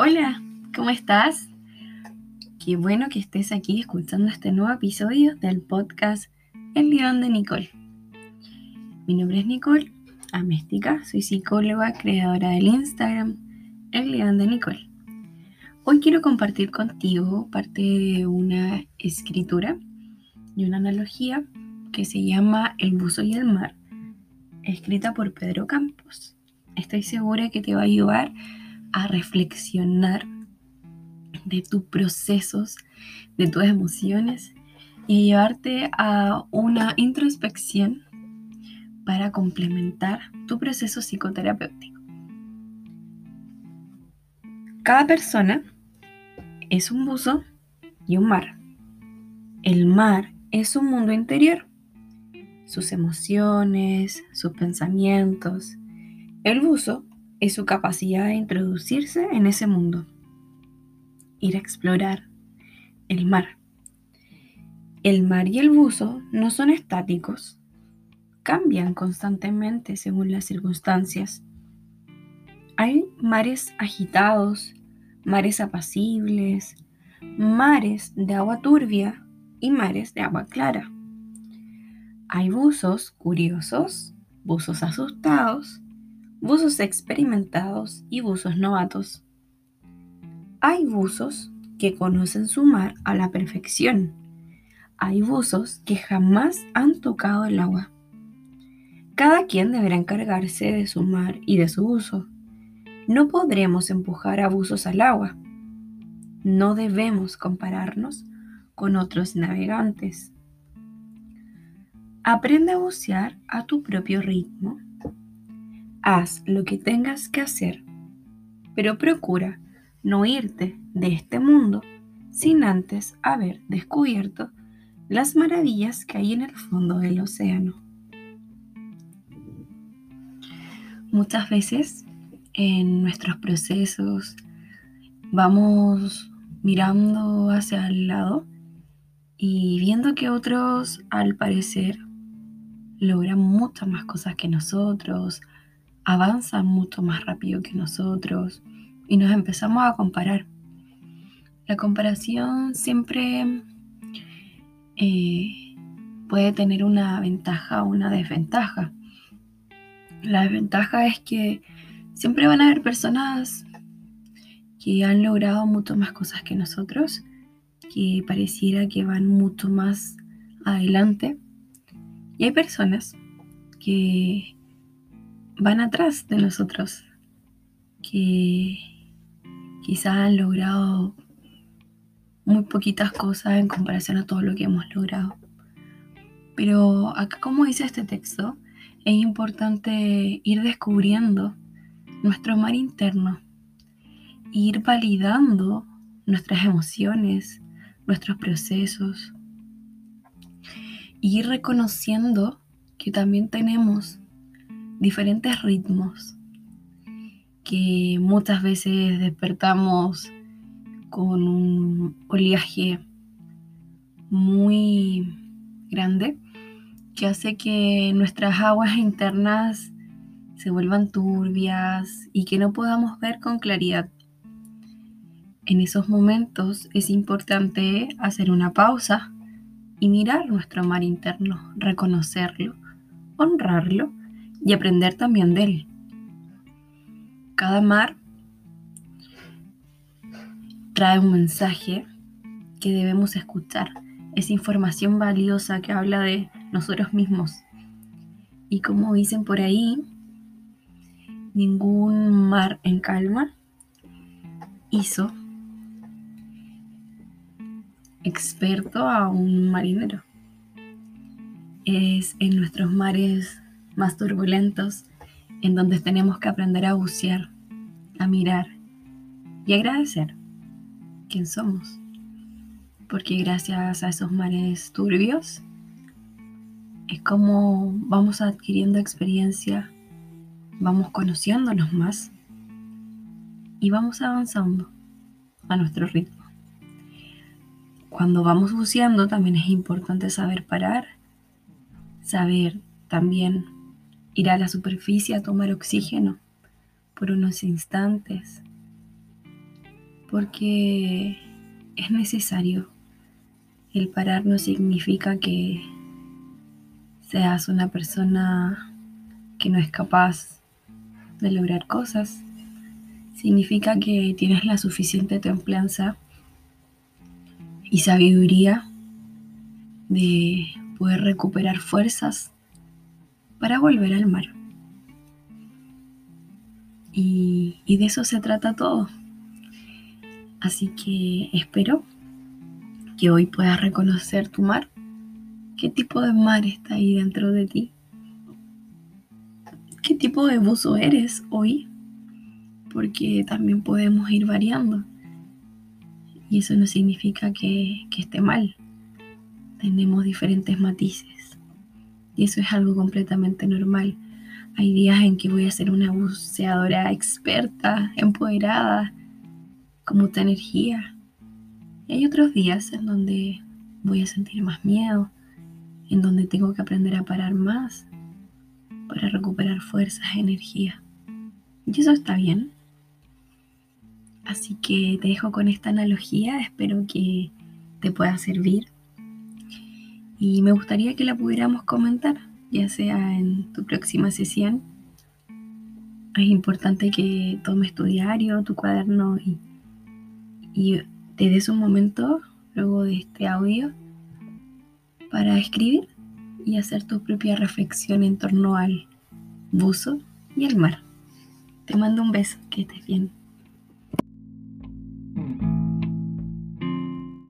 Hola, ¿cómo estás? Qué bueno que estés aquí escuchando este nuevo episodio del podcast El León de Nicole. Mi nombre es Nicole Améstica, soy psicóloga, creadora del Instagram El León de Nicole. Hoy quiero compartir contigo parte de una escritura y una analogía que se llama El buzo y el mar, escrita por Pedro Campos. Estoy segura que te va a ayudar reflexionar de tus procesos, de tus emociones y llevarte a una introspección para complementar tu proceso psicoterapéutico. Cada persona es un buzo y un mar. El mar es un mundo interior, sus emociones, sus pensamientos. El buzo es su capacidad de introducirse en ese mundo, ir a explorar el mar. El mar y el buzo no son estáticos, cambian constantemente según las circunstancias. Hay mares agitados, mares apacibles, mares de agua turbia y mares de agua clara. Hay buzos curiosos, buzos asustados, buzos experimentados y buzos novatos. Hay buzos que conocen su mar a la perfección. Hay buzos que jamás han tocado el agua. Cada quien deberá encargarse de su mar y de su buzo. No podremos empujar a buzos al agua. No debemos compararnos con otros navegantes. Aprende a bucear a tu propio ritmo haz lo que tengas que hacer, pero procura no irte de este mundo sin antes haber descubierto las maravillas que hay en el fondo del océano. Muchas veces en nuestros procesos vamos mirando hacia el lado y viendo que otros al parecer logran muchas más cosas que nosotros, avanzan mucho más rápido que nosotros y nos empezamos a comparar. La comparación siempre eh, puede tener una ventaja o una desventaja. La desventaja es que siempre van a haber personas que han logrado mucho más cosas que nosotros, que pareciera que van mucho más adelante. Y hay personas que van atrás de nosotros, que quizás han logrado muy poquitas cosas en comparación a todo lo que hemos logrado. Pero acá, como dice este texto, es importante ir descubriendo nuestro mar interno, ir validando nuestras emociones, nuestros procesos, ir reconociendo que también tenemos diferentes ritmos que muchas veces despertamos con un oleaje muy grande que hace que nuestras aguas internas se vuelvan turbias y que no podamos ver con claridad. En esos momentos es importante hacer una pausa y mirar nuestro mar interno, reconocerlo, honrarlo y aprender también de él. Cada mar trae un mensaje que debemos escuchar. Es información valiosa que habla de nosotros mismos. Y como dicen por ahí, ningún mar en calma hizo experto a un marinero. Es en nuestros mares más turbulentos, en donde tenemos que aprender a bucear, a mirar y agradecer quién somos. Porque gracias a esos mares turbios es como vamos adquiriendo experiencia, vamos conociéndonos más y vamos avanzando a nuestro ritmo. Cuando vamos buceando también es importante saber parar, saber también ir a la superficie a tomar oxígeno por unos instantes porque es necesario. El parar no significa que seas una persona que no es capaz de lograr cosas. Significa que tienes la suficiente templanza y sabiduría de poder recuperar fuerzas para volver al mar. Y, de eso se trata todo. Así que espero que hoy puedas reconocer tu mar. ¿Qué tipo de mar está ahí dentro de ti? ¿Qué tipo de buzo eres hoy? Porque también podemos ir variando. Y eso no significa que esté mal. Tenemos diferentes matices. Y eso es algo completamente normal. Hay días en que voy a ser una buceadora experta, empoderada, con mucha energía. Y hay otros días en donde voy a sentir más miedo, en donde tengo que aprender a parar más para recuperar fuerzas, energía. Y eso está bien. Así que te dejo con esta analogía, espero que te pueda servir. Y me gustaría que la pudiéramos comentar, ya sea en tu próxima sesión. Es importante que tomes tu diario, tu cuaderno y, y te des un momento luego de este audio para escribir y hacer tu propia reflexión en torno al buzo y el mar. Te mando un beso, que estés bien.